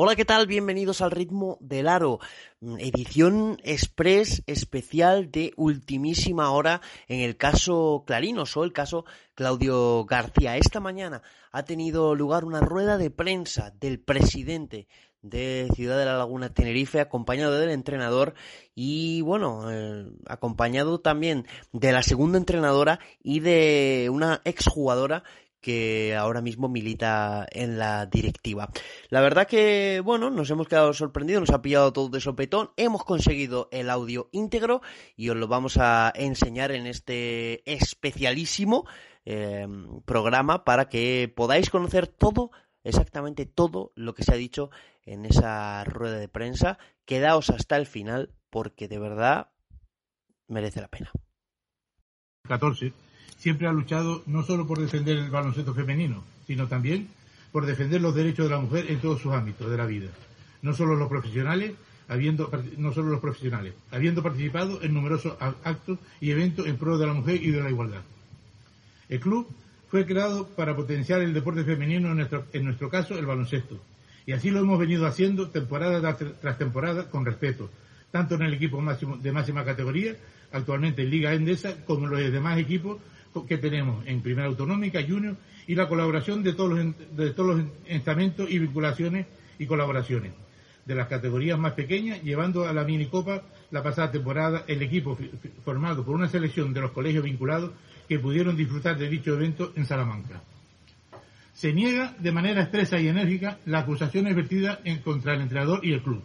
Hola, ¿qué tal? Bienvenidos al Ritmo del Aro, mm, edición express especial de ultimísima hora en el caso Clarinos o el caso Claudio García. Esta mañana ha tenido lugar una rueda de prensa del presidente de Ciudad de la Laguna Tenerife, acompañado del entrenador y bueno, eh, acompañado también de la segunda entrenadora y de una exjugadora que ahora mismo milita en la directiva. La verdad que, bueno, nos hemos quedado sorprendidos, nos ha pillado todo de sopetón, hemos conseguido el audio íntegro y os lo vamos a enseñar en este especialísimo em, programa para que podáis conocer todo, exactamente todo lo que se ha dicho en esa rueda de prensa. Quedaos hasta el final porque de verdad merece la pena. 14 siempre ha luchado no solo por defender el baloncesto femenino, sino también por defender los derechos de la mujer en todos sus ámbitos de la vida. No solo los profesionales, habiendo, no solo los profesionales, habiendo participado en numerosos actos y eventos en pro de la mujer y de la igualdad. El club fue creado para potenciar el deporte femenino, en nuestro, en nuestro caso el baloncesto. Y así lo hemos venido haciendo temporada tras temporada con respeto, tanto en el equipo máximo, de máxima categoría, actualmente en Liga Endesa, como en los demás equipos que tenemos en Primera Autonómica, Junior, y la colaboración de todos los, de todos los estamentos y vinculaciones y colaboraciones de las categorías más pequeñas, llevando a la minicopa la pasada temporada el equipo formado por una selección de los colegios vinculados que pudieron disfrutar de dicho evento en Salamanca. Se niega de manera expresa y enérgica las acusaciones vertidas en contra el entrenador y el club.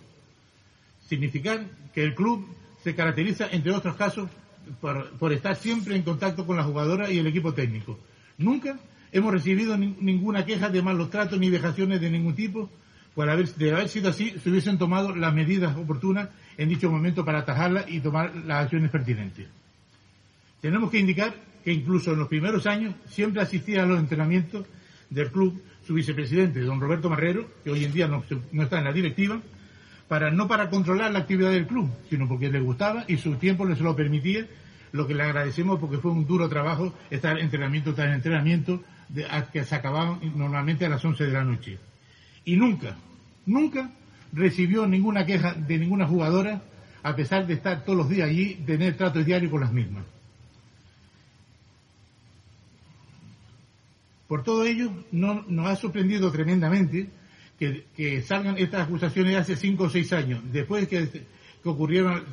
Significar que el club se caracteriza, entre otros casos, por, estar siempre en contacto con la jugadora y el equipo técnico. Nunca hemos recibido ninguna queja de malos tratos ni vejaciones de ningún tipo. Por haber, de haber sido así, se hubiesen tomado las medidas oportunas en dicho momento para atajarla y tomar las acciones pertinentes. Tenemos que indicar que incluso en los primeros años siempre asistía a los entrenamientos del club su vicepresidente, don Roberto Marrero, que hoy en día no, no está en la directiva, para no para controlar la actividad del club, sino porque le gustaba y su tiempo le se lo permitía, lo que le agradecemos porque fue un duro trabajo estar entrenamiento tras entrenamiento de, que se acababan normalmente a las 11 de la noche. Y nunca, nunca recibió ninguna queja de ninguna jugadora, a pesar de estar todos los días allí, tener trato diario con las mismas. Por todo ello, no, nos ha sorprendido tremendamente que, salgan estas acusaciones de hace cinco o seis años, después que, que ocurrieron,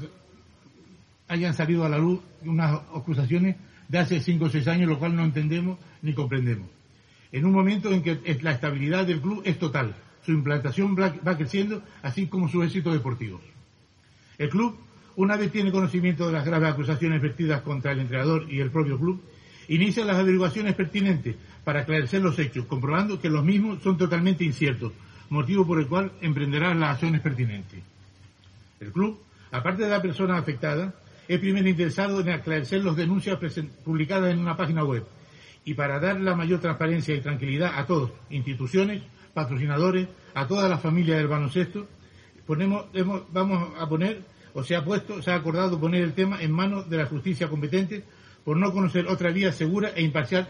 hayan salido a la luz unas acusaciones de hace cinco o seis años, lo cual no entendemos ni comprendemos. En un momento en que la estabilidad del club es total, su implantación va creciendo, así como sus éxitos deportivos. El club, una vez tiene conocimiento de las graves acusaciones vertidas contra el entrenador y el propio club, inicia las averiguaciones pertinentes para aclarecer los hechos, comprobando que los mismos son totalmente inciertos, motivo por el cual emprenderá las acciones pertinentes. El club, aparte de la persona afectada, es primero interesado en aclarecer las denuncias publicadas en una página web y para dar la mayor transparencia y tranquilidad a todos, instituciones, patrocinadores, a toda la familia del baloncesto, vamos a poner, o se ha puesto, se ha acordado poner el tema en manos de la justicia competente por no conocer otra vía segura e imparcial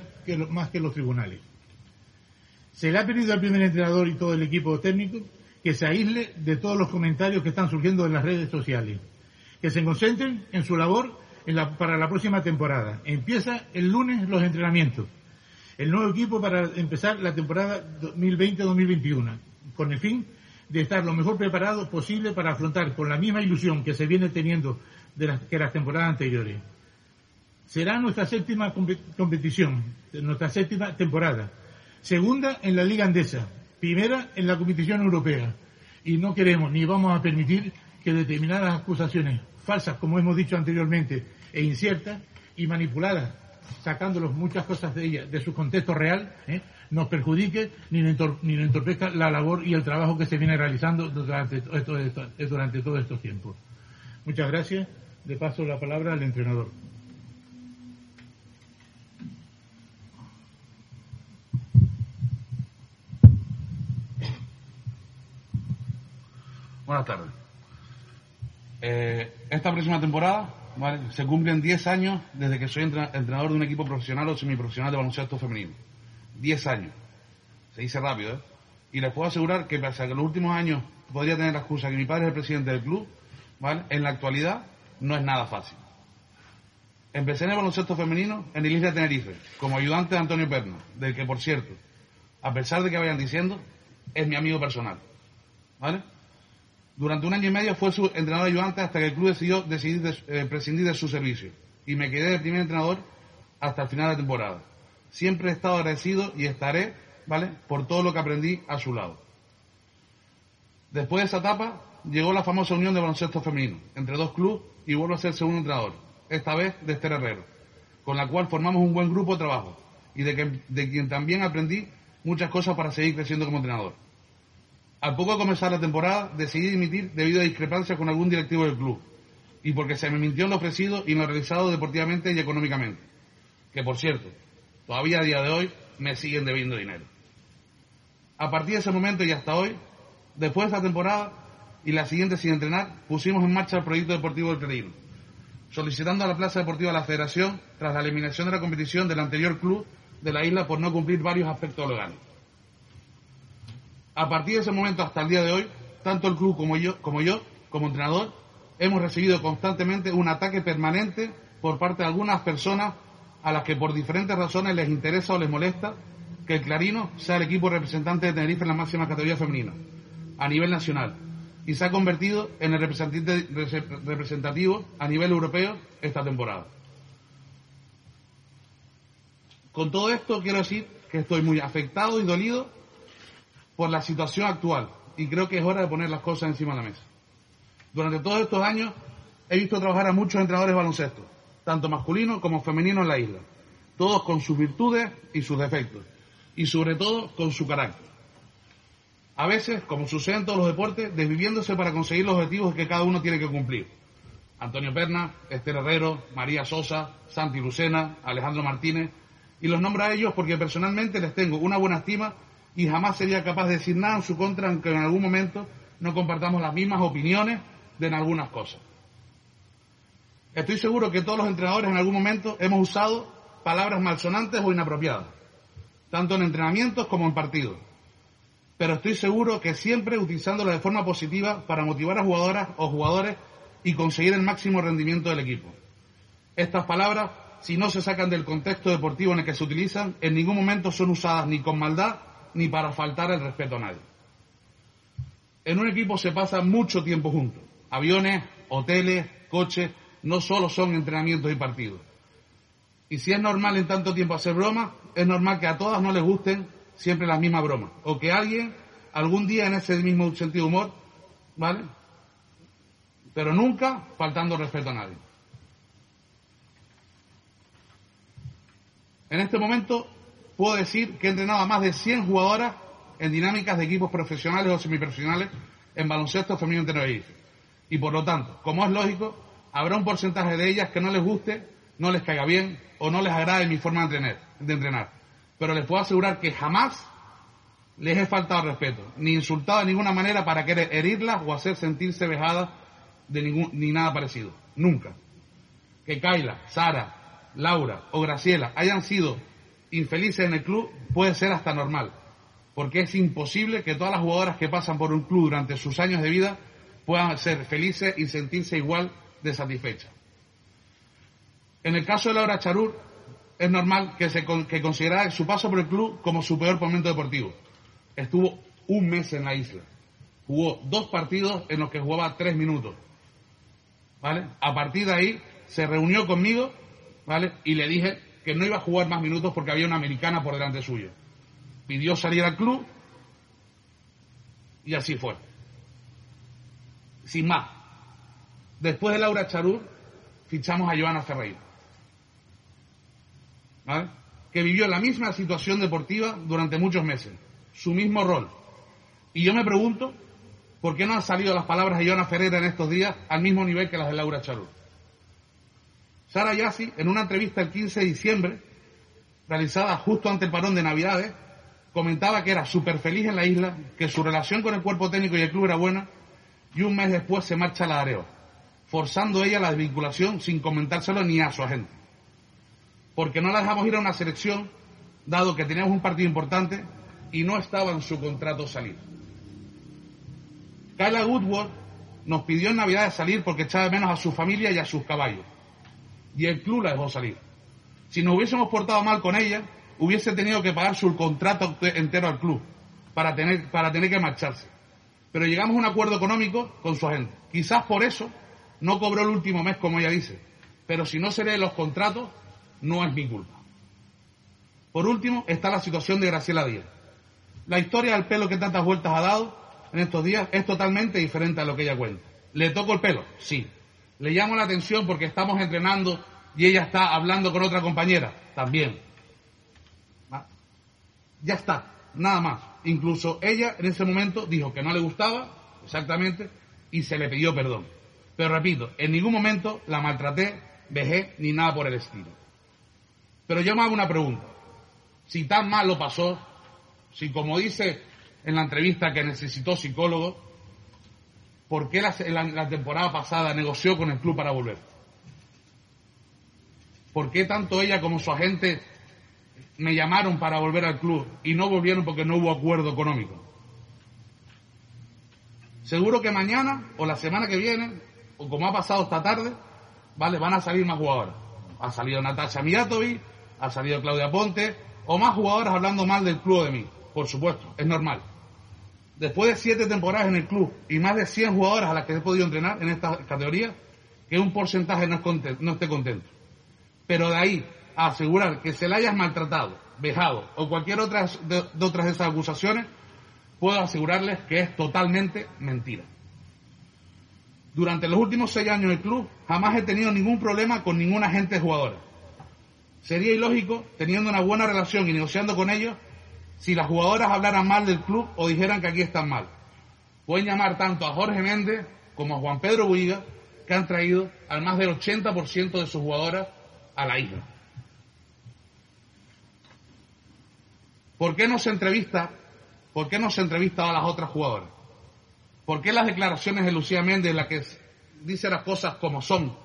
más que los tribunales. Se le ha pedido al primer entrenador y todo el equipo técnico que se aísle de todos los comentarios que están surgiendo en las redes sociales, que se concentren en su labor para la próxima temporada. Empieza el lunes los entrenamientos. El nuevo equipo para empezar la temporada 2020-2021, con el fin de estar lo mejor preparado posible para afrontar con la misma ilusión que se viene teniendo de que las temporadas anteriores. Será nuestra séptima competición, nuestra séptima temporada segunda en la Liga Andesa, primera en la competición europea. Y no queremos ni vamos a permitir que determinadas acusaciones falsas, como hemos dicho anteriormente, e inciertas y manipuladas, sacándolos muchas cosas de ellas de su contexto real, ¿eh? nos perjudique ni nos entorpezca la labor y el trabajo que se viene realizando durante, durante todos estos tiempos. Muchas gracias. Le paso la palabra al entrenador. Buenas tardes. Eh, esta próxima temporada se cumplen 10 años desde que soy entrenador de un equipo profesional o semiprofesional de baloncesto femenino. 10 años. Se dice rápido, ¿eh? Y les puedo asegurar que pese a que en los últimos años podría tener la excusa que mi padre es el presidente del club, ¿vale? En la actualidad no es nada fácil. Empecé en el baloncesto femenino en el Isla Tenerife, como ayudante de Antonio Perna, del que, por cierto, a pesar de que vayan diciendo, es mi amigo personal. ¿Vale? Durante un año y medio fue su entrenador ayudante hasta que el club decidió decidir eh, prescindir de su servicio. Y me quedé de primer entrenador hasta el final de la temporada. Siempre he estado agradecido y estaré, ¿vale?, por todo lo que aprendí a su lado. Después de esa etapa, llegó la famosa unión de baloncesto femenino entre dos clubes y vuelvo a ser segundo entrenador, esta vez de Esther Herrero, con la cual formamos un buen grupo de trabajo y de, de quien también aprendí muchas cosas para seguir creciendo como entrenador. Al poco de comenzar la temporada, decidí dimitir debido a discrepancias con algún directivo del club y porque se me mintió en lo ofrecido y en lo realizado deportivamente y económicamente. Que por cierto, todavía a día de hoy me siguen debiendo dinero. A partir de ese momento y hasta hoy, después de esta temporada y la siguiente sin entrenar, pusimos en marcha el proyecto deportivo del Clarino, solicitando a la Plaza Deportiva de la Federación tras la eliminación de la competición del anterior club de la isla por no cumplir varios aspectos legales. A partir de ese momento hasta el día de hoy, tanto el club como yo, como yo, como entrenador, hemos recibido constantemente un ataque permanente por parte de algunas personas a las que por diferentes razones les interesa o les molesta que el Clarino sea el equipo representante de Tenerife en la máxima categoría femenina, a nivel nacional, y se ha convertido en el representativo a nivel europeo esta temporada. Con todo esto quiero decir que estoy muy afectado y dolido por la situación actual y creo que es hora de poner las cosas encima de la mesa. Durante todos estos años he visto trabajar a muchos entrenadores de baloncesto, tanto masculinos como femeninos en la isla, todos con sus virtudes y sus defectos, y sobre todo con su carácter. A veces, como sucede en todos los deportes, desviviéndose para conseguir los objetivos que cada uno tiene que cumplir. Antonio Perna, Esther Herrero, María Sosa, Santi Lucena, Alejandro Martínez, y los nombro a ellos porque personalmente les tengo una buena estima y jamás sería capaz de decir nada en su contra, aunque en algún momento no compartamos las mismas opiniones de en algunas cosas. Estoy seguro que todos los entrenadores en algún momento hemos usado palabras malsonantes o inapropiadas, tanto en entrenamientos como en partidos. Pero estoy seguro que siempre utilizándolas de forma positiva para motivar a jugadoras o jugadores y conseguir el máximo rendimiento del equipo. Estas palabras, si no se sacan del contexto deportivo en el que se utilizan, en ningún momento son usadas ni con maldad ni para faltar el respeto a nadie. En un equipo se pasa mucho tiempo juntos. Aviones, hoteles, coches, no solo son entrenamientos y partidos. Y si es normal en tanto tiempo hacer bromas, es normal que a todas no les gusten siempre las mismas bromas. O que alguien, algún día en ese mismo sentido de humor, ¿vale? Pero nunca faltando respeto a nadie. En este momento puedo decir que he entrenado a más de 100 jugadoras en dinámicas de equipos profesionales o semiprofesionales en baloncesto femenino en Tenerife. Y por lo tanto, como es lógico, habrá un porcentaje de ellas que no les guste, no les caiga bien o no les agrade mi forma de entrenar. De entrenar. Pero les puedo asegurar que jamás les he faltado respeto, ni insultado de ninguna manera para querer herirlas o hacer sentirse vejadas de ningún, ni nada parecido. Nunca. Que Kaila, Sara, Laura o Graciela hayan sido infelices en el club puede ser hasta normal, porque es imposible que todas las jugadoras que pasan por un club durante sus años de vida puedan ser felices y sentirse igual de satisfechas. En el caso de Laura Charur, es normal que se que considerara su paso por el club como su peor momento deportivo. Estuvo un mes en la isla. Jugó dos partidos en los que jugaba tres minutos. ¿Vale? A partir de ahí se reunió conmigo, ¿vale? Y le dije que no iba a jugar más minutos porque había una americana por delante suyo. Pidió salir al club y así fue. Sin más. Después de Laura Charur, fichamos a Joana Ferreira. Que vivió la misma situación deportiva durante muchos meses. Su mismo rol. Y yo me pregunto, ¿por qué no han salido las palabras de Joana Ferreira en estos días al mismo nivel que las de Laura Charur? Sara Yassi, en una entrevista el 15 de diciembre, realizada justo ante el parón de Navidades, comentaba que era súper feliz en la isla, que su relación con el cuerpo técnico y el club era buena y un mes después se marcha a la Areo, forzando ella la desvinculación sin comentárselo ni a su agente. Porque no la dejamos ir a una selección, dado que teníamos un partido importante y no estaba en su contrato salir. Kyla Woodward nos pidió en Navidad salir porque echaba menos a su familia y a sus caballos. Y el club la dejó salir. Si nos hubiésemos portado mal con ella, hubiese tenido que pagar su contrato entero al club para tener, para tener que marcharse. Pero llegamos a un acuerdo económico con su agente. Quizás por eso no cobró el último mes, como ella dice. Pero si no se lee los contratos, no es mi culpa. Por último, está la situación de Graciela Díaz. La historia del pelo que tantas vueltas ha dado en estos días es totalmente diferente a lo que ella cuenta. ¿Le toco el pelo? Sí. ¿Le llamo la atención porque estamos entrenando y ella está hablando con otra compañera? También. Ya está, nada más. Incluso ella en ese momento dijo que no le gustaba, exactamente, y se le pidió perdón. Pero repito, en ningún momento la maltraté, vejé, ni nada por el estilo. Pero yo me hago una pregunta. Si tan mal lo pasó, si como dice en la entrevista que necesitó psicólogo, ¿por qué la, la, temporada pasada negoció con el club para volver? ¿Por qué tanto ella como su agente me llamaron para volver al club y no volvieron porque no hubo acuerdo económico? Seguro que mañana o la semana que viene, o como ha pasado esta tarde, vale, van a salir más jugadores. Ha salido Natasha Mijatovic, ha salido Claudia Ponte, o más jugadoras hablando mal del club de mí. Por supuesto, es normal. Después de siete temporadas en el club y más de 100 jugadoras a las que he podido entrenar en esta categoría, que un porcentaje no, no esté contento. Pero de ahí a asegurar que se la hayas maltratado, vejado o cualquier otra de, de otras de esas acusaciones, puedo asegurarles que es totalmente mentira. Durante los últimos seis años del club jamás he tenido ningún problema con ninguna agente jugadora. Sería ilógico, teniendo una buena relación y negociando con ellos, si las jugadoras hablaran mal del club o dijeran que aquí están mal. Pueden llamar tanto a Jorge Méndez como a Juan Pedro Buiga, que han traído al más del 80% de sus jugadoras a la isla. ¿Por qué no se entrevista? ¿Por qué no se entrevista a las otras jugadoras? ¿Por qué las declaraciones de Lucía Méndez, las que dice las cosas como son,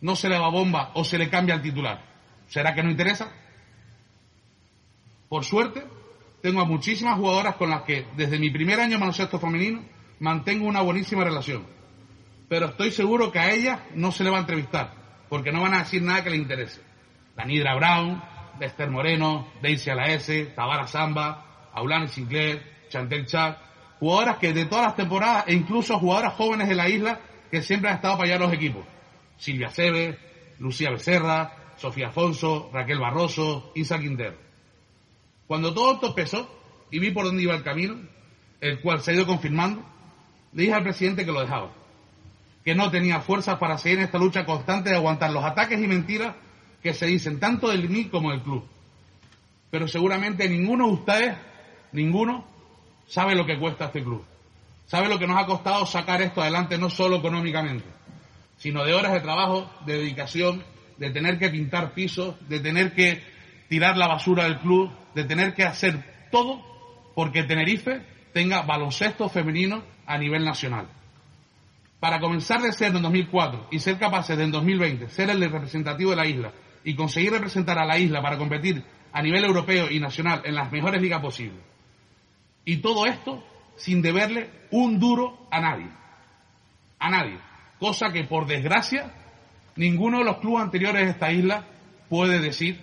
no se le va bomba o se le cambia el titular? ¿Será que no interesa? Por suerte, tengo a muchísimas jugadoras con las que desde mi primer año en baloncesto femenino mantengo una buenísima relación. Pero estoy seguro que a ellas no se le va a entrevistar, porque no van a decir nada que le interese. La Nidra Brown, Esther Moreno, Daisy Alaese, Tabara Samba, Aulane Sinclair, Chantel Chad, jugadoras que de todas las temporadas e incluso jugadoras jóvenes de la isla que siempre han estado para allá los equipos. Silvia Seve, Lucía Becerra, Sofía Afonso, Raquel Barroso, Isa Quintero. Cuando todo esto empezó y vi por dónde iba el camino, el cual se ha ido confirmando, le dije al presidente que lo dejaba, que no tenía fuerzas para seguir en esta lucha constante de aguantar los ataques y mentiras que se dicen tanto del mí como del club. Pero seguramente ninguno de ustedes, ninguno, sabe lo que cuesta este club. Sabe lo que nos ha costado sacar esto adelante no solo económicamente, sino de horas de trabajo, de dedicación, de tener que pintar pisos, de tener que tirar la basura del club, de tener que hacer todo porque Tenerife tenga baloncesto femenino a nivel nacional. Para comenzar de ser en 2004 y ser capaces de en 2020 ser el representativo de la isla y conseguir representar a la isla para competir a nivel europeo y nacional en las mejores ligas posibles. Y todo esto sin deberle un duro a nadie. A nadie. Cosa que por desgracia ninguno de los clubes anteriores de esta isla puede decir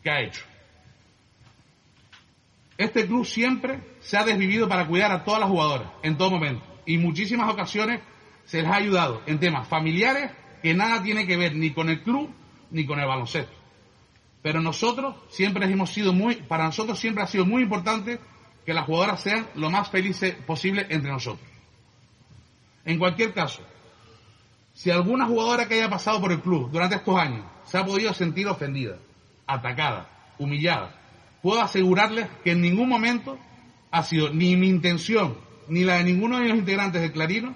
que ha hecho. Este club siempre se ha desvivido para cuidar a todas las jugadoras, en todo momento. Y muchísimas ocasiones se les ha ayudado en temas familiares que nada tiene que ver ni con el club ni con el baloncesto. Pero nosotros siempre hemos sido muy, para nosotros siempre ha sido muy importante que las jugadoras sean lo más felices posible entre nosotros. En cualquier caso, si alguna jugadora que haya pasado por el club durante estos años se ha podido sentir ofendida, atacada, humillada, puedo asegurarles que en ningún momento ha sido ni mi intención ni la de ninguno de los integrantes de Clarino,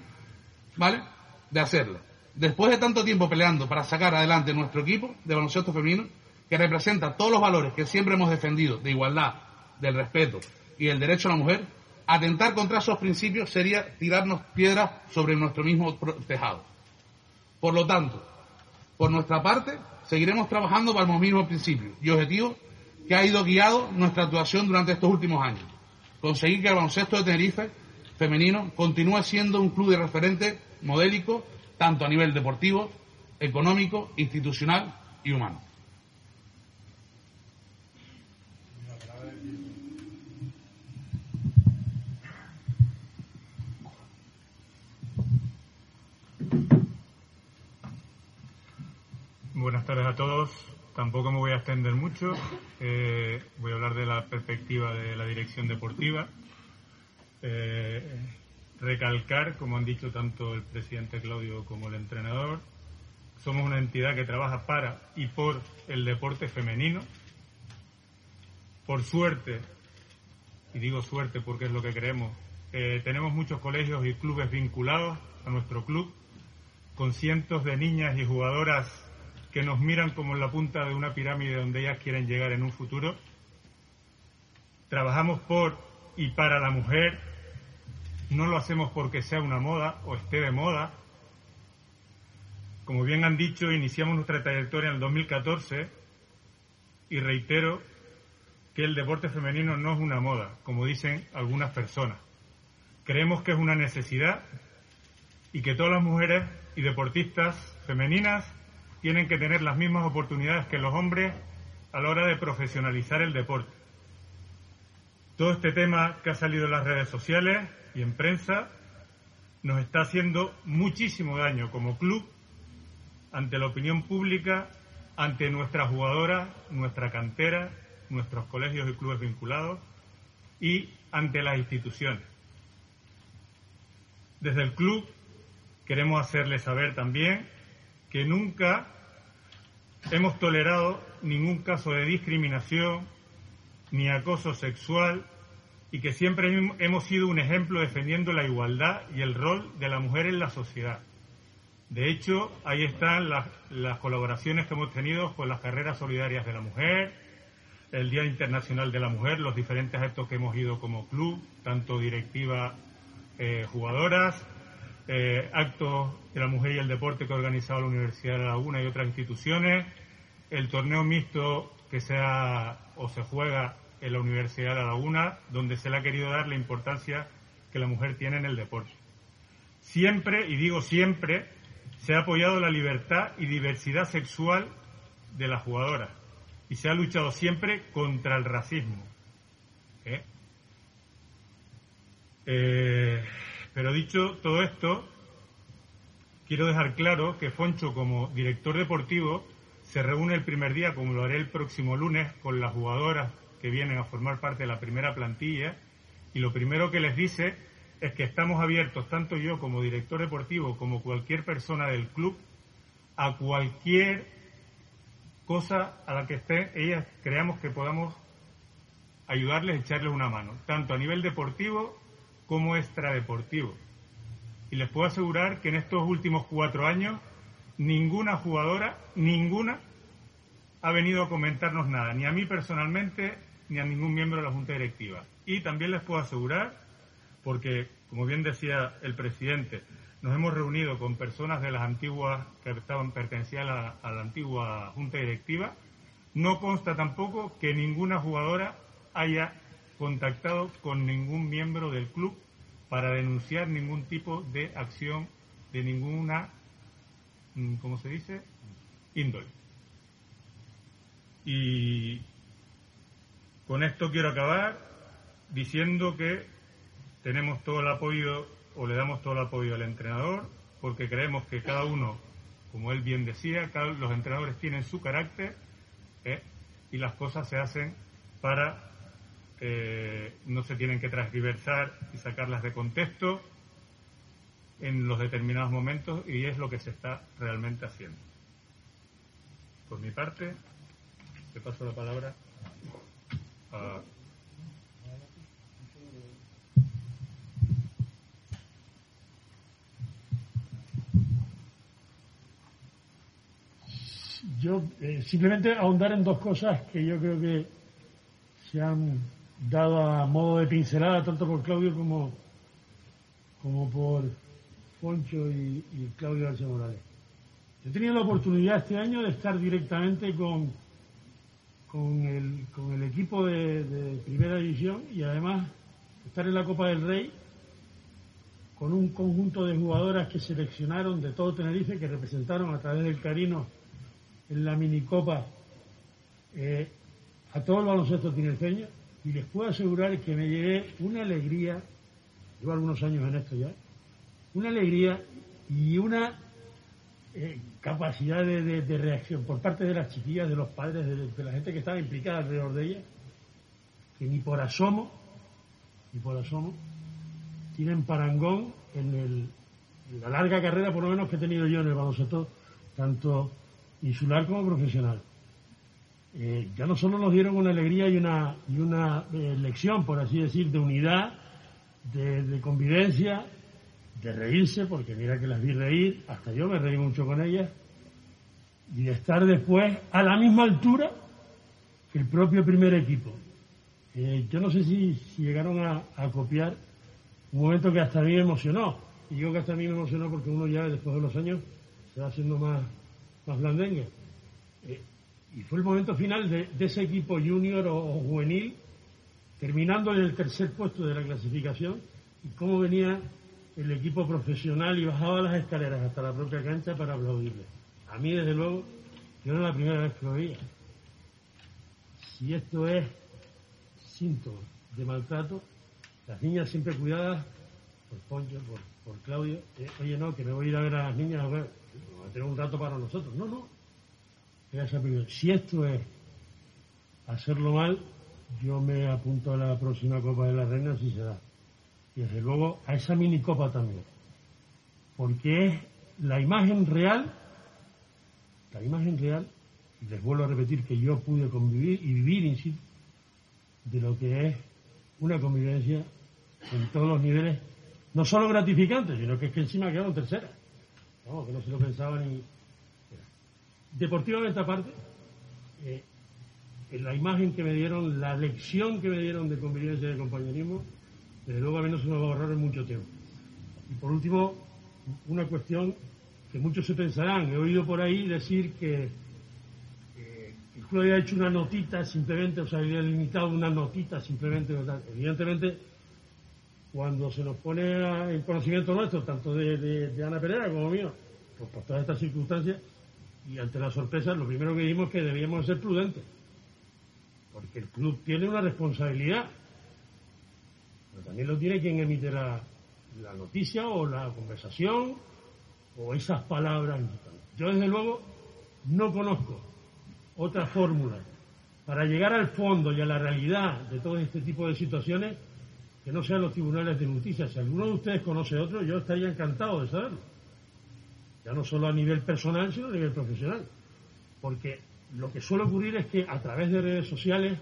¿vale? De hacerlo. Después de tanto tiempo peleando para sacar adelante nuestro equipo de baloncesto femenino, que representa todos los valores que siempre hemos defendido de igualdad, del respeto y del derecho a la mujer, Atentar contra esos principios sería tirarnos piedras sobre nuestro mismo tejado. Por lo tanto, por nuestra parte, seguiremos trabajando para los mismos principios y objetivos que ha ido guiado nuestra actuación durante estos últimos años. Conseguir que el baloncesto de Tenerife femenino continúe siendo un club de referente modélico tanto a nivel deportivo, económico, institucional y humano. Buenas tardes a todos. Tampoco me voy a extender mucho. Eh, voy a hablar de la perspectiva de la dirección deportiva. Eh, recalcar, como han dicho tanto el presidente Claudio como el entrenador, somos una entidad que trabaja para y por el deporte femenino. Por suerte, y digo suerte porque es lo que creemos, eh, tenemos muchos colegios y clubes vinculados a nuestro club, con cientos de niñas y jugadoras que nos miran como en la punta de una pirámide donde ellas quieren llegar en un futuro. Trabajamos por y para la mujer, no lo hacemos porque sea una moda o esté de moda. Como bien han dicho, iniciamos nuestra trayectoria en el 2014 y reitero que el deporte femenino no es una moda, como dicen algunas personas. Creemos que es una necesidad y que todas las mujeres y deportistas femeninas tienen que tener las mismas oportunidades que los hombres a la hora de profesionalizar el deporte. Todo este tema que ha salido en las redes sociales y en prensa nos está haciendo muchísimo daño como club ante la opinión pública, ante nuestras jugadoras, nuestra cantera, nuestros colegios y clubes vinculados y ante las instituciones. Desde el club queremos hacerles saber también que nunca hemos tolerado ningún caso de discriminación ni acoso sexual y que siempre hemos sido un ejemplo defendiendo la igualdad y el rol de la mujer en la sociedad. De hecho, ahí están las, colaboraciones que hemos tenido con las carreras solidarias de la mujer, el Día Internacional de la Mujer, los diferentes actos que hemos ido como club, tanto directiva, eh, jugadoras, eh, actos de la mujer y el deporte que ha organizado la Universidad de La Laguna y otras instituciones, el torneo mixto que se o se juega en la Universidad de La Laguna, donde se le ha querido dar la importancia que la mujer tiene en el deporte. Siempre, y digo siempre, se ha apoyado la libertad y diversidad sexual de las jugadoras y se ha luchado siempre contra el racismo. ¿eh? Eh, pero dicho todo esto, quiero dejar claro que Foncho, como director deportivo, se reúne el primer día, como lo haré el próximo lunes, con las jugadoras que vienen a formar parte de la primera plantilla, y lo primero que les dice es que estamos abiertos, tanto yo como director deportivo, como cualquier persona del club, a cualquier cosa a la que esté, ellas creamos que podamos ayudarles, echarles una mano, tanto a nivel deportivo como extradeportivo. Y les puedo asegurar que en estos últimos cuatro años ninguna jugadora, ninguna, ha venido a comentarnos nada, ni a mí personalmente, ni a ningún miembro de la Junta Directiva. Y también les puedo asegurar, porque, como bien decía el presidente, nos hemos reunido con personas de las antiguas que estaban pertenecían a la, a la antigua Junta Directiva, no consta tampoco que ninguna jugadora haya contactado con ningún miembro del club para denunciar ningún tipo de acción de ninguna, ¿cómo se dice? Índole. Y con esto quiero acabar diciendo que tenemos todo el apoyo o le damos todo el apoyo al entrenador porque creemos que cada uno, como él bien decía, los entrenadores tienen su carácter ¿eh? y las cosas se hacen para eh, no se tienen que transversar y sacarlas de contexto en los determinados momentos y es lo que se está realmente haciendo. Por mi parte, le paso la palabra a yo eh, simplemente ahondar en dos cosas que yo creo que se han dado a modo de pincelada tanto por Claudio como, como por Poncho y, Claudio García Morales. He tenido la oportunidad este año de estar directamente con, con, el, equipo de, de Primera División y además estar en la Copa del Rey con un conjunto de jugadoras que seleccionaron de todo Tenerife, que representaron a través del Carino en la minicopa eh, a todos los baloncesto tinerfeños, y les puedo asegurar que me llevé una alegría, llevo algunos años en esto ya, una alegría y una eh, capacidad de, reacción por parte de las chiquillas, de los padres, de, la gente que estaba implicada alrededor de ellas, que ni por asomo, ni por asomo, tienen parangón en, la larga carrera, por lo menos, que he tenido yo en el baloncesto, tanto insular como profesional. Eh, ya no solo nos dieron una alegría y una, y una eh, lección, por así decir, de unidad, de, convivencia, de reírse, porque mira que las vi reír, hasta yo me reí mucho con ellas, y de estar después a la misma altura que el propio primer equipo. Eh, yo no sé si, llegaron a copiar un momento que hasta a mí me emocionó. Y yo que hasta a mí me emocionó porque uno ya después de los años se va haciendo más, más blandengue. Eh, y fue el momento final de, ese equipo junior o, juvenil, terminando en el tercer puesto de la clasificación, y cómo venía el equipo profesional y bajaba las escaleras hasta la propia cancha para aplaudirle. A mí, desde luego, yo era la primera vez que lo veía. Si esto es síntoma de maltrato, las niñas siempre cuidadas por Poncho, por, Claudio. Eh, oye, no, que me voy a ir a ver a las niñas, a ver, tener un rato para nosotros. No, no. Si esto es hacerlo mal, yo me apunto a la próxima Copa de la Reina si se da. Y desde luego a esa mini copa también. Porque es la imagen real, la imagen real, y les vuelvo a repetir que yo pude convivir y vivir, insisto, de lo que es una convivencia en todos los niveles, no solo gratificantes, sino que es que encima quedaron terceras. Vamos, que no se lo pensaba ni. Deportivamente aparte, eh, en la imagen que me dieron, la lección que me dieron de convivencia y de compañerismo, desde luego a mí no se me va a ahorrar en mucho tiempo. Y por último, una cuestión que muchos se pensarán, he oído por ahí decir que el club había hecho una notita simplemente, o sea, había limitado una notita simplemente. Evidentemente, cuando se nos pone en conocimiento nuestro, tanto de, Ana Pereira como mío, pues por todas estas circunstancias, y ante la sorpresa, lo primero que dijimos es que debíamos ser prudentes, porque el club tiene una responsabilidad, también lo tiene quien emite la, noticia o la conversación o esas palabras. Yo, desde luego, no conozco otra fórmula para llegar al fondo y a la realidad de todo este tipo de situaciones que no sean los tribunales de justicia. Si alguno de ustedes conoce otro, yo estaría encantado de saberlo. Ya no solo a nivel personal, sino a nivel profesional. Porque lo que suele ocurrir es que a través de redes sociales,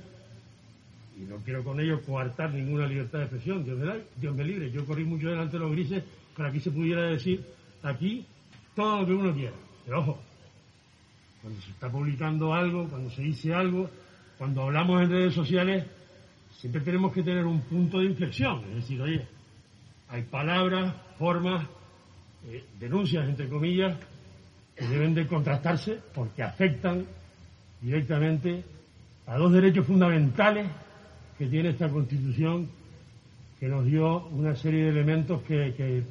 y no quiero con ello coartar ninguna libertad de expresión, Dios me, libre, yo corrí mucho delante de los grises para que se pudiera decir aquí todo lo que uno quiera. Pero ojo, cuando se está publicando algo, cuando se dice algo, cuando hablamos en redes sociales, siempre tenemos que tener un punto de inflexión. Es decir, oye, hay palabras, formas, eh, denuncias, entre comillas, que deben de contrastarse porque afectan directamente a dos derechos fundamentales que tiene esta Constitución, que nos dio una serie de elementos que,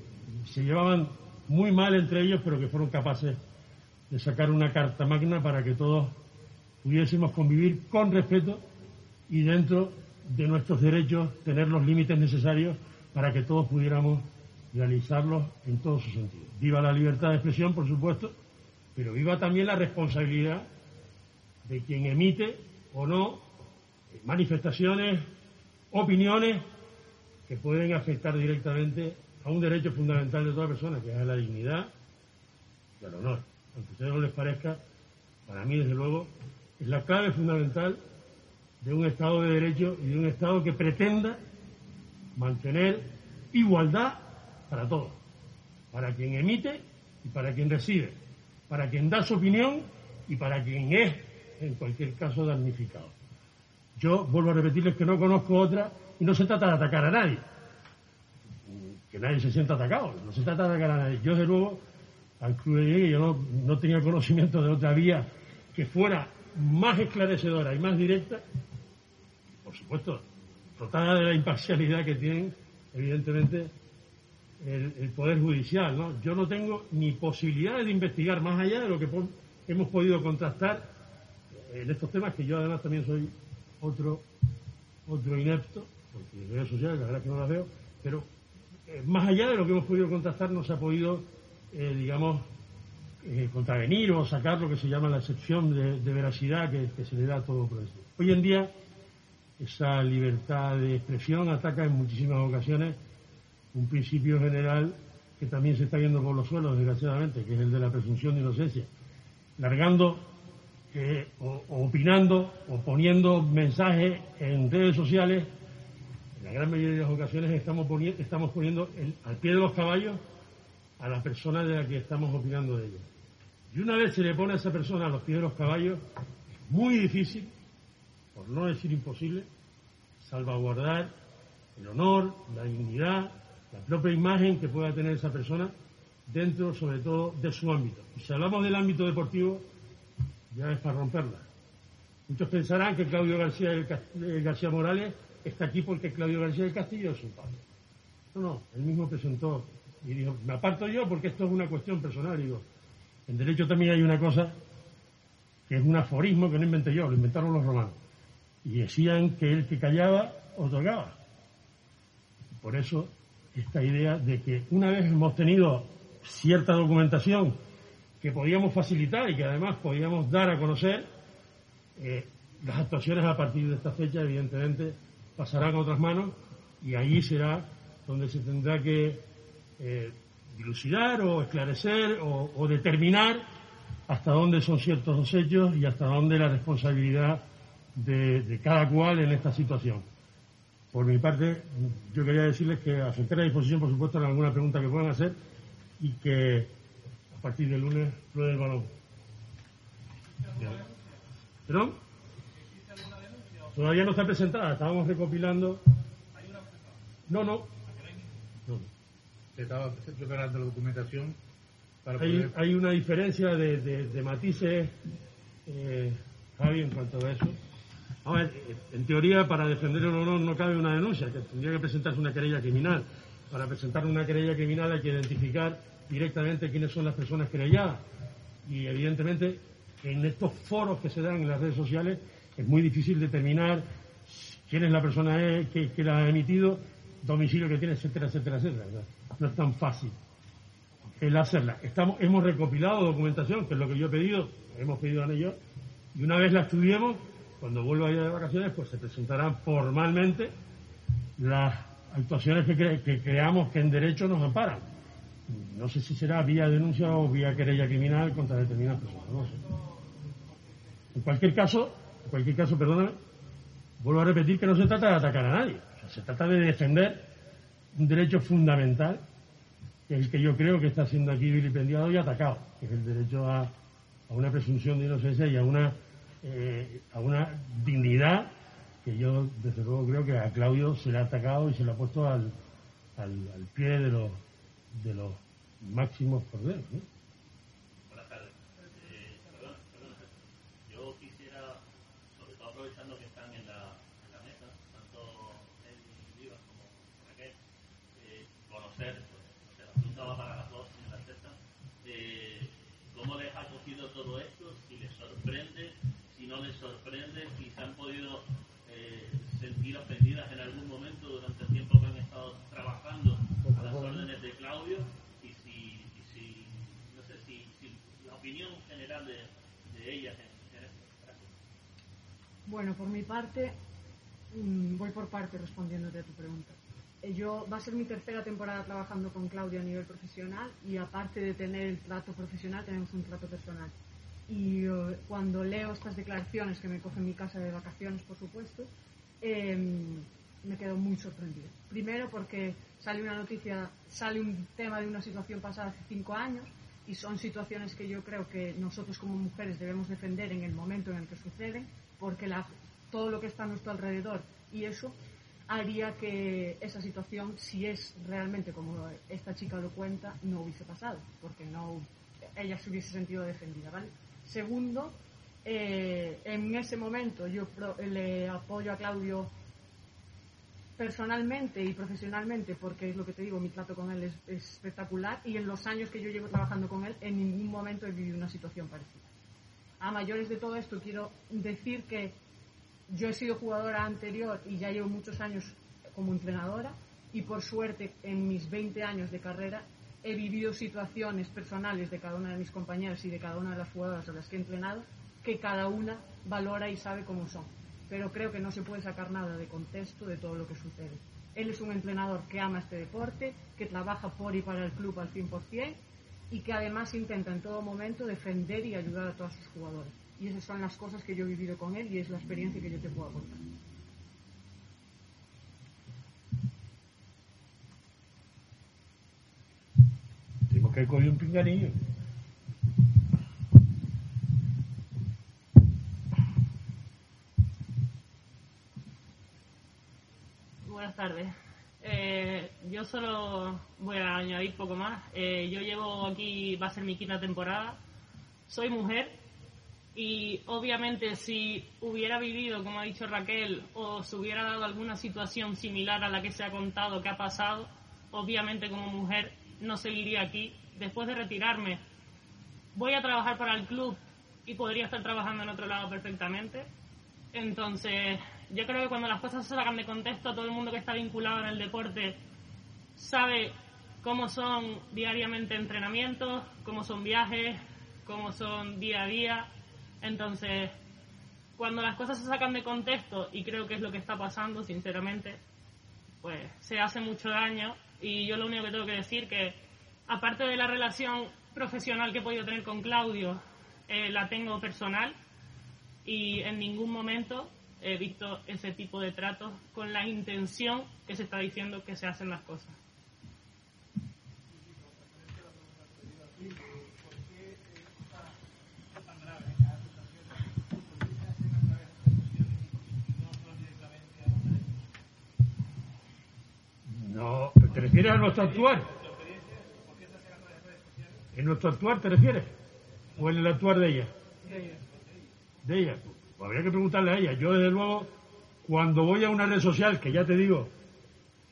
se llevaban muy mal entre ellos, pero que fueron capaces de sacar una carta magna para que todos pudiésemos convivir con respeto y dentro de nuestros derechos tener los límites necesarios para que todos pudiéramos realizarlos en todos sus sentidos. Viva la libertad de expresión, por supuesto, pero viva también la responsabilidad de quien emite o no manifestaciones, opiniones que pueden afectar directamente a un derecho fundamental de toda persona, que es la dignidad y el honor. Aunque a ustedes no les parezca, para mí, desde luego, es la clave fundamental de un Estado de Derecho y de un Estado que pretenda mantener igualdad para todos, para quien emite y para quien recibe, para quien da su opinión y para quien es, en cualquier caso, damnificado. Yo vuelvo a repetirles que no conozco otra y no se trata de atacar a nadie. Que nadie se sienta atacado, no se trata de atacar a nadie. Yo, de nuevo, al club de yo no, no tenía conocimiento de otra vía que fuera más esclarecedora y más directa, por supuesto, dotada de la imparcialidad que tienen, evidentemente, el, Poder Judicial. ¿no? Yo no tengo ni posibilidades de investigar más allá de lo que hemos podido contrastar en estos temas, que yo además también soy otro, otro inepto, porque en redes sociales la verdad que no las veo, pero eh, más allá de lo que hemos podido contrastar no se ha podido, eh, digamos, eh, contravenir o sacar lo que se llama la excepción de, veracidad que, se le da a todo proceso. Hoy en día esa libertad de expresión ataca en muchísimas ocasiones un principio general que también se está viendo por los suelos, desgraciadamente, que es el de la presunción de inocencia, largando o, opinando o poniendo mensajes en redes sociales, en la gran mayoría de las ocasiones estamos, poniendo, estamos poniendo al pie de los caballos a la persona de la que estamos opinando de ella. Y una vez se le pone a esa persona a los pies de los caballos, es muy difícil, por no decir imposible, salvaguardar el honor, la dignidad, la propia imagen que pueda tener esa persona dentro, sobre todo, de su ámbito. Y si hablamos del ámbito deportivo, ya es para romperla. Muchos pensarán que Claudio García, García Morales está aquí porque Claudio García del Castillo es su padre. No, no, él mismo presentó y dijo, me aparto yo porque esto es una cuestión personal. digo, en derecho también hay una cosa que es un aforismo que no inventé yo, lo inventaron los romanos. Y decían que el que callaba otorgaba. Por eso esta idea de que una vez hemos tenido cierta documentación que podíamos facilitar y que además podíamos dar a conocer, eh, las actuaciones a partir de esta fecha, evidentemente, pasarán a otras manos y ahí será donde se tendrá que eh, dilucidar o esclarecer o, determinar hasta dónde son ciertos los hechos y hasta dónde la responsabilidad de, cada cual en esta situación. Por mi parte, yo quería decirles que a disposición, por supuesto, en alguna pregunta que puedan hacer y que partir del lunes ruede el balón. ¿Perdón? Todavía no está presentada, estábamos recopilando. No, no. no. Estaba preparando la documentación para hay, hay una diferencia de, de, matices, eh, Javi, en cuanto a eso. en teoría, para defender el honor no cabe una denuncia, que tendría que presentarse una querella criminal. Para presentar una querella criminal hay que identificar directamente quiénes son las personas querelladas. Y evidentemente, en estos foros que se dan en las redes sociales, es muy difícil determinar quién es la persona que, que la ha emitido, domicilio que tiene, etcétera, etcétera, etcétera. No es tan fácil el hacerla. Estamos, hemos recopilado documentación, que es lo que yo he pedido, hemos pedido a ellos, y una vez la estudiemos, cuando vuelva a ir de vacaciones, pues se presentarán formalmente las actuaciones que, que creamos que en derecho nos amparan. No sé si será vía denuncia o vía querella criminal contra determinadas personas, no sé. En cualquier caso, en cualquier caso, perdóname, vuelvo a repetir que no se trata de atacar a nadie, se trata de defender un derecho fundamental, que es el que yo creo que está siendo aquí vilipendiado y atacado, que es el derecho a, una presunción de inocencia y a una, eh, a una dignidad que yo, desde luego, creo que a Claudio se le ha atacado y se le ha puesto al, al, al pie de los de los máximos corderos. ¿no? Buenas tardes. Eh, yo quisiera, sobre todo aprovechando que están en la, mesa, tanto él y Vivas como Raquel, eh, conocer, pues, la pregunta va para las dos, la César, eh, cómo les ha cogido todo esto, si les sorprende, si no les sorprende, si se han podido eh, sentir ofendidas en algún momento durante el tiempo que han estado trabajando a las órdenes de Claudio y si, si no sé, si, la opinión general de, de ellas en, esto. Gracias. Bueno, por mi parte, mm, voy por parte respondiéndote a tu pregunta. Eh, yo va a ser mi tercera temporada trabajando con Claudio a nivel profesional y aparte de tener el trato profesional tenemos un trato personal. Y eh, cuando leo estas declaraciones que me cogen mi casa de vacaciones, por supuesto, eh, me quedo muy sorprendido. Primero porque sale una noticia, sale un tema de una situación pasada hace cinco años y son situaciones que yo creo que nosotros como mujeres debemos defender en el momento en el que suceden porque la, todo lo que está a nuestro alrededor y eso haría que esa situación, si es realmente como esta chica lo cuenta, no hubiese pasado, porque no ella se hubiese sentido defendida, ¿vale? Segundo, eh, en ese momento yo le apoyo a Claudio personalmente y profesionalmente, porque es lo que te digo, mi trato con él es, espectacular y en los años que yo llevo trabajando con él, en ningún momento he vivido una situación parecida. A mayores de todo esto, quiero decir que yo he sido jugadora anterior y ya llevo muchos años como entrenadora y por suerte en mis 20 años de carrera he vivido situaciones personales de cada una de mis compañeras y de cada una de las jugadoras a las que he entrenado que cada una valora y sabe cómo son pero creo que no se puede sacar nada de contexto de todo lo que sucede. Él es un entrenador que ama este deporte, que trabaja por y para el club al 100% y que además intenta en todo momento defender y ayudar a todos sus jugadores. Y esas son las cosas que yo he vivido con él y es la experiencia que yo te puedo aportar. Tengo que coger un pinganillo. buenas tardes. Eh, yo solo voy a añadir poco más. Eh, yo llevo aquí, va a ser mi quinta temporada. Soy mujer y obviamente si hubiera vivido, como ha dicho Raquel, o se hubiera dado alguna situación similar a la que se ha contado que ha pasado, obviamente como mujer no seguiría aquí. Después de retirarme, voy a trabajar para el club y podría estar trabajando en otro lado perfectamente. Entonces, yo creo que cuando las cosas se sacan de contexto, todo el mundo que está vinculado en el deporte sabe cómo son diariamente entrenamientos, cómo son viajes, cómo son día a día. Entonces, cuando las cosas se sacan de contexto, y creo que es lo que está pasando, sinceramente, pues se hace mucho daño. Y yo lo único que tengo que decir que, aparte de la relación profesional que he podido tener con Claudio, eh, la tengo personal y en ningún momento he visto ese tipo de tratos con la intención que se está diciendo que se hacen las cosas. No, ¿te refieres a nuestro actuar? ¿En nuestro actuar te refieres? ¿O en el actuar de ella? De ella. De ella habría que preguntarle a ella. Yo, desde luego, cuando voy a una red social, que ya te digo,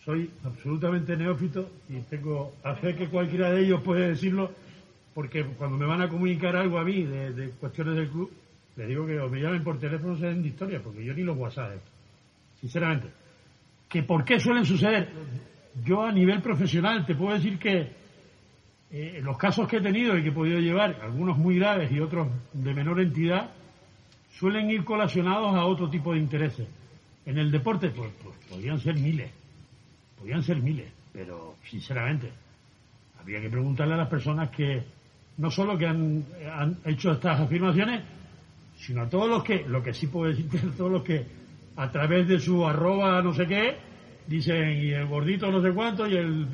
soy absolutamente neófito y tengo a fe que cualquiera de ellos puede decirlo, porque cuando me van a comunicar algo a mí de, cuestiones del club, les digo que o me llamen por teléfono se den de historia, porque yo ni los WhatsApp. Sinceramente. ¿Que por qué suelen suceder? Yo a nivel profesional te puedo decir que eh, los casos que he tenido y que he podido llevar, algunos muy graves y otros de menor entidad, suelen ir colacionados a otro tipo de intereses. En el deporte, pues, pues, podrían ser miles, podrían ser miles, pero sinceramente, habría que preguntarle a las personas que no solo que han, hecho estas afirmaciones, sino a todos los que, lo que sí puedo decir todos los que a través de su arroba no sé qué, dicen y el gordito no sé cuánto y el,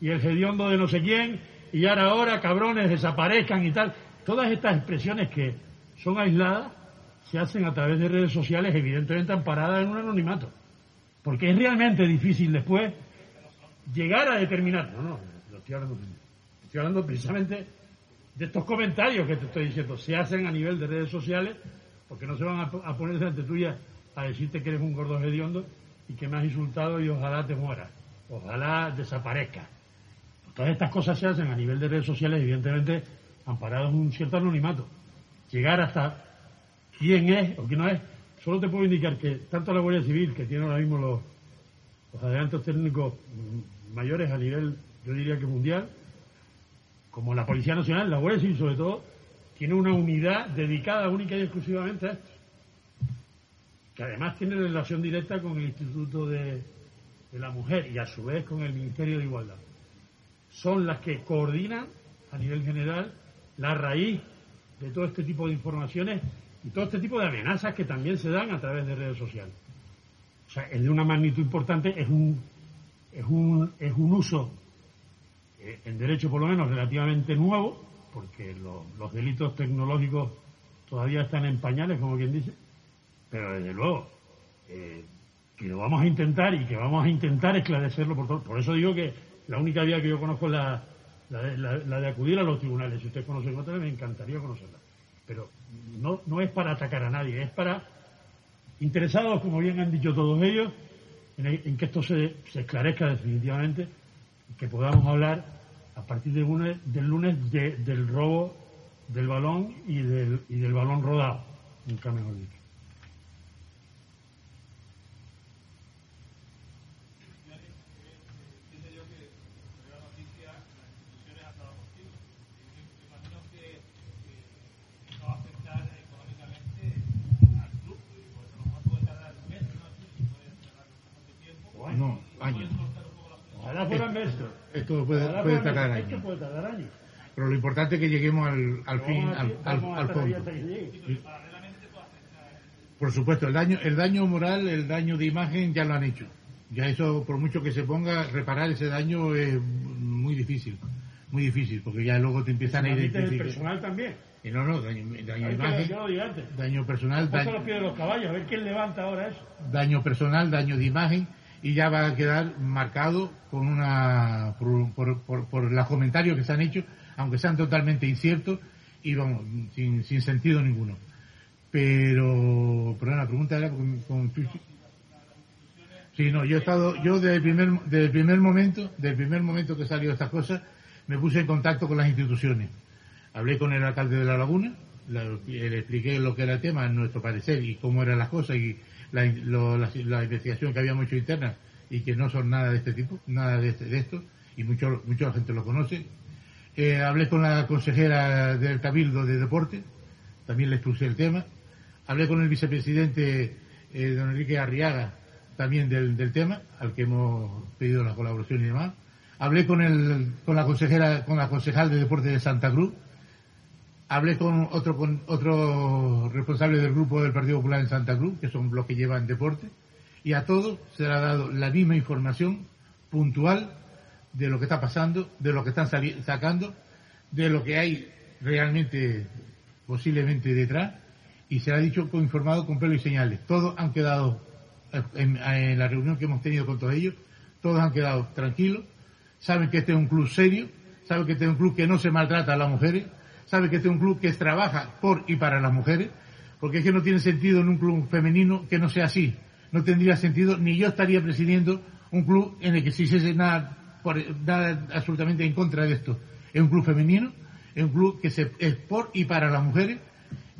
y el hediondo de no sé quién, y ahora ahora cabrones desaparezcan y tal. Todas estas expresiones que son aisladas se hacen a través de redes sociales, evidentemente amparadas en un anonimato. Porque es realmente difícil después llegar a determinar. No, no, estoy hablando, estoy hablando precisamente de estos comentarios que te estoy diciendo. Se hacen a nivel de redes sociales porque no se van a, poner delante tuya a decirte que eres un gordo hediondo y que me has insultado y ojalá te mueras. Ojalá desaparezca. Todas estas cosas se hacen a nivel de redes sociales, evidentemente, amparados en un cierto anonimato. Llegar hasta quién es o quién no es. Solo te puedo indicar que tanto la Guardia Civil, que tiene ahora mismo los, los adelantos técnicos mayores a nivel, yo diría que mundial, como la Policía Nacional, la Guardia Civil sobre todo, tiene una unidad dedicada única y exclusivamente a esto, que además tiene relación directa con el Instituto de, de la Mujer y a su vez con el Ministerio de Igualdad. Son las que coordinan a nivel general la raíz de todo este tipo de informaciones y todo este tipo de amenazas que también se dan a través de redes sociales. O sea, es de una magnitud importante, es un, es un, es un uso, eh, en derecho por lo menos relativamente nuevo, porque los delitos tecnológicos todavía están en pañales, como quien dice, pero desde luego eh, que lo vamos a intentar y que vamos a intentar esclarecerlo por todo. Por eso digo que la única vía que yo conozco es la, la, la de acudir a los tribunales. Si usted conoce otra, me encantaría conocerla. Pero no, no es para atacar a nadie, es para interesados, como bien han dicho todos ellos, en, que esto se, se esclarezca definitivamente y que podamos hablar a partir de del lunes de- del robo del balón y del, y del balón rodado, nunca mejor dicho. No, años. Fueran. Esto puede, puede tardar años. Esto puede tardar años. Pero lo importante es que lleguemos al, al fin, al, al- al fondo. Por supuesto, el daño, el daño moral, el daño de imagen ya lo han hecho. Ya eso, por mucho que se ponga, reparar ese daño es muy difícil. Muy difícil, porque ya luego te empiezan a Imagínate el identificar. personal también. Y no, no, daño, daño imagen, daño personal, daño, los pies de los caballos, a ver quién levanta ahora eso. daño personal, daño de imagen, y ya va a quedar marcado con una, por, por, por, los comentarios que se han hecho, aunque sean totalmente inciertos y vamos, sin, sin sentido ninguno. Pero, pero la pregunta era con, con. Sí, no, yo he estado, yo desde el primer, desde el primer momento, desde el primer momento que salió estas cosas, me puse en contacto con las instituciones. Hablé con el alcalde de La Laguna, la- le expliqué lo que era el tema, nuestro parecer y cómo eran las cosas y la, lo- investigación que habíamos hecho interna y que no son nada de este tipo, nada de, este- de esto, y mucho, mucha gente lo conoce. Eh, hablé con la consejera del Cabildo de Deporte, también le expuse el tema. Hablé con el vicepresidente eh, don Enrique Arriaga, también del, del tema, al que hemos pedido la colaboración y demás. Hablé con, el, con la consejera, con la concejal de deporte de Santa Cruz. Hablé con otro, con otro responsable del grupo del Partido Popular en Santa Cruz, que son los que llevan deporte. Y a todos se le ha dado la misma información puntual de lo que está pasando, de lo que están sacando, de lo que hay realmente posiblemente detrás y se ha dicho informado con pelo y señales. Todos han quedado en, en la reunión que hemos tenido con todos ellos, todos han quedado tranquilos, saben que este es un club serio, saben que este es un club que no se maltrata a las mujeres, saben que este es un club que trabaja por y para las mujeres, porque es que no tiene sentido en un club femenino que no sea así. No tendría sentido, ni yo estaría presidiendo un club en el que se hiciese nada, nada absolutamente en contra de esto. Es un club femenino, es un club que se, es por y para las mujeres,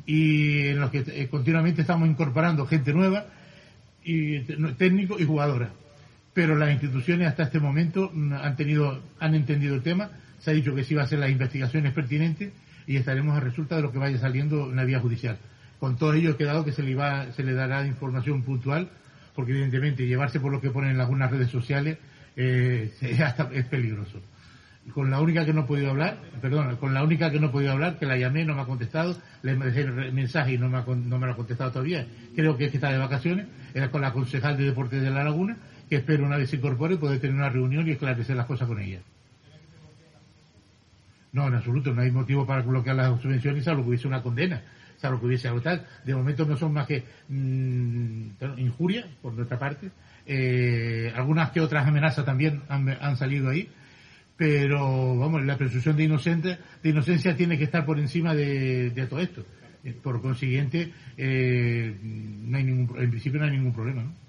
y en los que eh, continuamente estamos incorporando gente nueva, y técnicos y jugadoras. Pero las instituciones hasta este momento mm, han tenido, han entendido el tema, se ha dicho que sí va a hacer las investigaciones pertinentes y estaremos a resulta de lo que vaya saliendo en la vía judicial. Con todo ello he quedado que se le va, se le dará información puntual, porque evidentemente llevarse por lo que ponen en algunas redes sociales eh, es hasta- es peligroso. Con la única que no he podido hablar, perdón, con la única que no he podido hablar, que la llamé, no me ha contestado, le dejé el mensaje y no me, ha, no me lo ha contestado todavía, creo que es que está de vacaciones, era con la concejal de Deportes de La Laguna, que espero una vez se incorpore poder tener una reunión y esclarecer las cosas con ella. No, en absoluto, no hay motivo para bloquear las subvenciones salvo que hubiese una condena, salvo que hubiese algo tal. De momento no son más que mm, injurias por nuestra parte. Eh, algunas que otras amenazas también han, han salido ahí, pero vamos, la presunción de, inocente, de inocencia tiene que estar por encima de, todo esto. Eh, Por consiguiente, eh, no hay ningún, en principio no hay ningún problema. ¿no?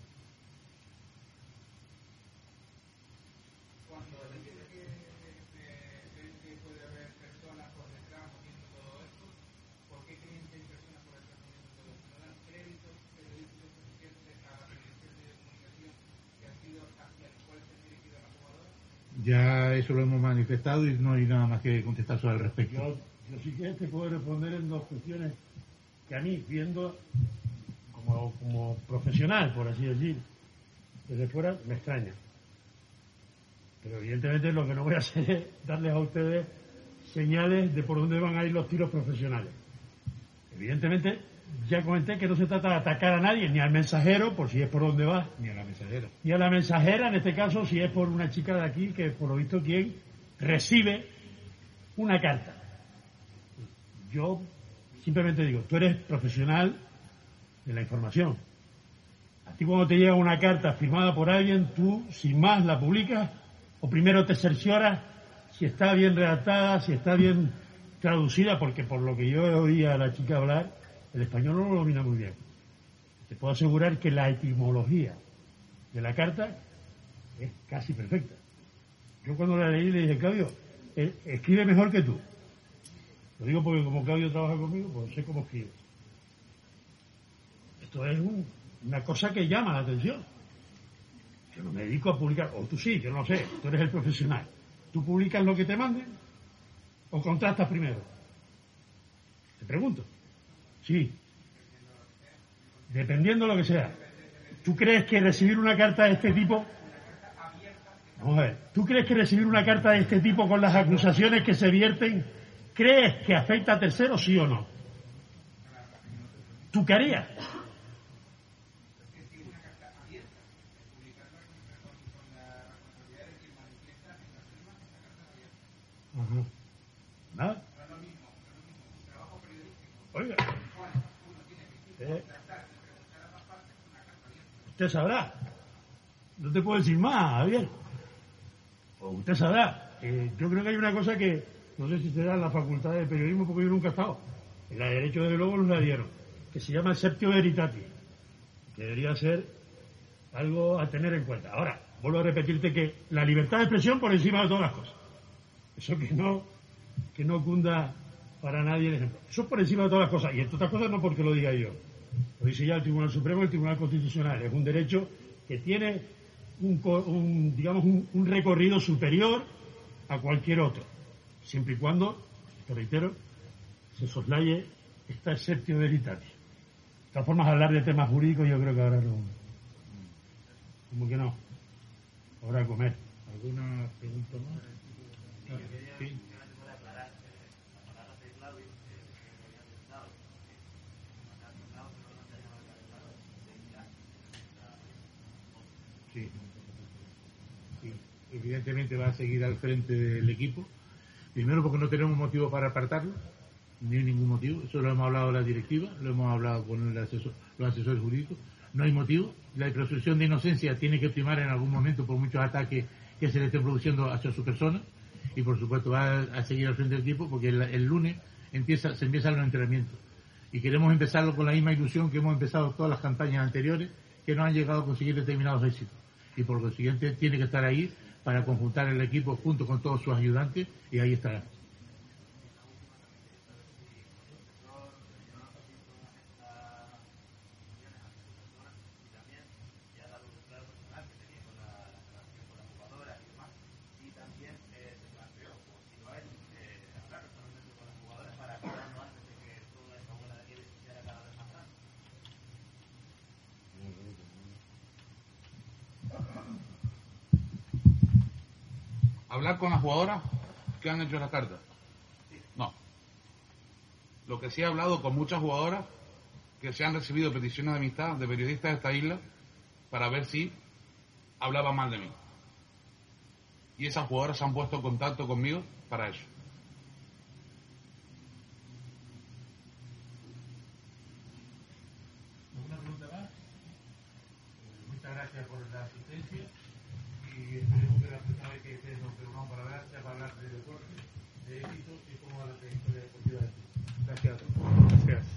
Ya eso lo hemos manifestado y no hay nada más que contestar sobre el respecto. Yo, yo sí que te puedo responder en dos cuestiones que a mí, viendo como, como profesional, por así decir, desde fuera, me extraña. Pero evidentemente lo que no voy a hacer es darles a ustedes señales de por dónde van a ir los tiros profesionales. Evidentemente, ya comenté que no se trata de atacar a nadie, ni al mensajero, por si es por donde va, Ni a la mensajera. y a la mensajera, en este caso, si es por una chica de aquí, que por lo visto quien recibe una carta. Yo simplemente digo, tú eres profesional de la información. A ti cuando te llega una carta firmada por alguien, tú, sin más, la publicas o primero te cercioras si está bien redactada, si está bien traducida, porque por lo que yo oía a la chica hablar, el español no lo domina muy bien. Te puedo asegurar que la etimología de la carta es casi perfecta. Yo cuando la leí le dije, Claudio, eh, escribe mejor que tú. Lo digo porque como Claudio trabaja conmigo, pues sé cómo escribe. Esto es una cosa que llama la atención. Yo no me dedico a publicar, o tú sí, yo no sé, tú eres el profesional. ¿Tú publicas lo que te manden o contrastas primero? Te pregunto. Sí. Dependiendo de lo que sea. ¿Tú crees que recibir una carta de este tipo... Vamos a ver. ¿Tú crees que recibir una carta de este tipo con las acusaciones que se vierten, crees que afecta a terceros, sí o no? ¿Tú qué harías? ¿Nada? Oiga. Eh, usted sabrá. No te puedo decir más, Javier. O usted sabrá. Eh, yo creo que hay una cosa que no sé si será en la facultad de periodismo porque yo nunca he estado. En la de Derecho de luego nos la dieron. Que se llama Septio Veritati. Que debería ser algo a tener en cuenta. Ahora, vuelvo a repetirte que la libertad de expresión por encima de todas las cosas. Eso que no, que no cunda para nadie el ejemplo. Eso es por encima de todas las cosas. Y entre otras cosas no porque lo diga yo. Lo dice ya el Tribunal Supremo y el Tribunal Constitucional. Es un derecho que tiene un, digamos, un, recorrido superior a cualquier otro. Siempre y cuando, te reitero, se soslaye esta exceptio veritatis. De todas formas, hablar de temas jurídicos yo creo que ahora no. Como que no. Ahora a comer. ¿Alguna pregunta más? Sí. Evidentemente va a seguir al frente del equipo. Primero porque no tenemos motivo para apartarlo, ni ningún motivo. Eso lo hemos hablado la directiva, lo hemos hablado con el asesor, los asesores jurídicos. No hay motivo. La presunción de inocencia tiene que primar en algún momento por muchos ataques que se le estén produciendo hacia su persona y por supuesto va a, seguir al frente del equipo porque el, lunes empieza, se empiezan los entrenamientos. Y queremos empezarlo con la misma ilusión que hemos empezado todas las campañas anteriores, que no han llegado a conseguir determinados éxitos. Y por lo siguiente tiene que estar ahí para conjuntar el equipo junto con todos sus ayudantes y ahí estará. Hablar con las jugadoras que han hecho la carta. No. Lo que sí he hablado con muchas jugadoras que se han recibido peticiones de amistad de periodistas de esta isla para ver si hablaba mal de mí. Y esas jugadoras se han puesto en contacto conmigo para eso. ¿Alguna pregunta más? Muchas gracias por la asistencia y esperemos que la próxima vez que nos reunamos para hablar sea para hablar de deporte, de éxito y cómo va la trayectoria deportiva de Gracias a todos. Gracias.